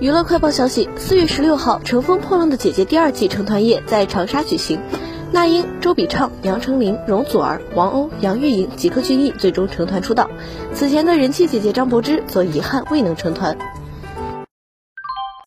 娱乐快报消息四月十六号乘风破浪的姐姐第二季成团夜在长沙举行。那英周笔畅杨丞琳容祖儿王鸥杨钰莹吉克隽逸最终成团出道。此前的人气姐姐张柏芝则遗憾未能成团。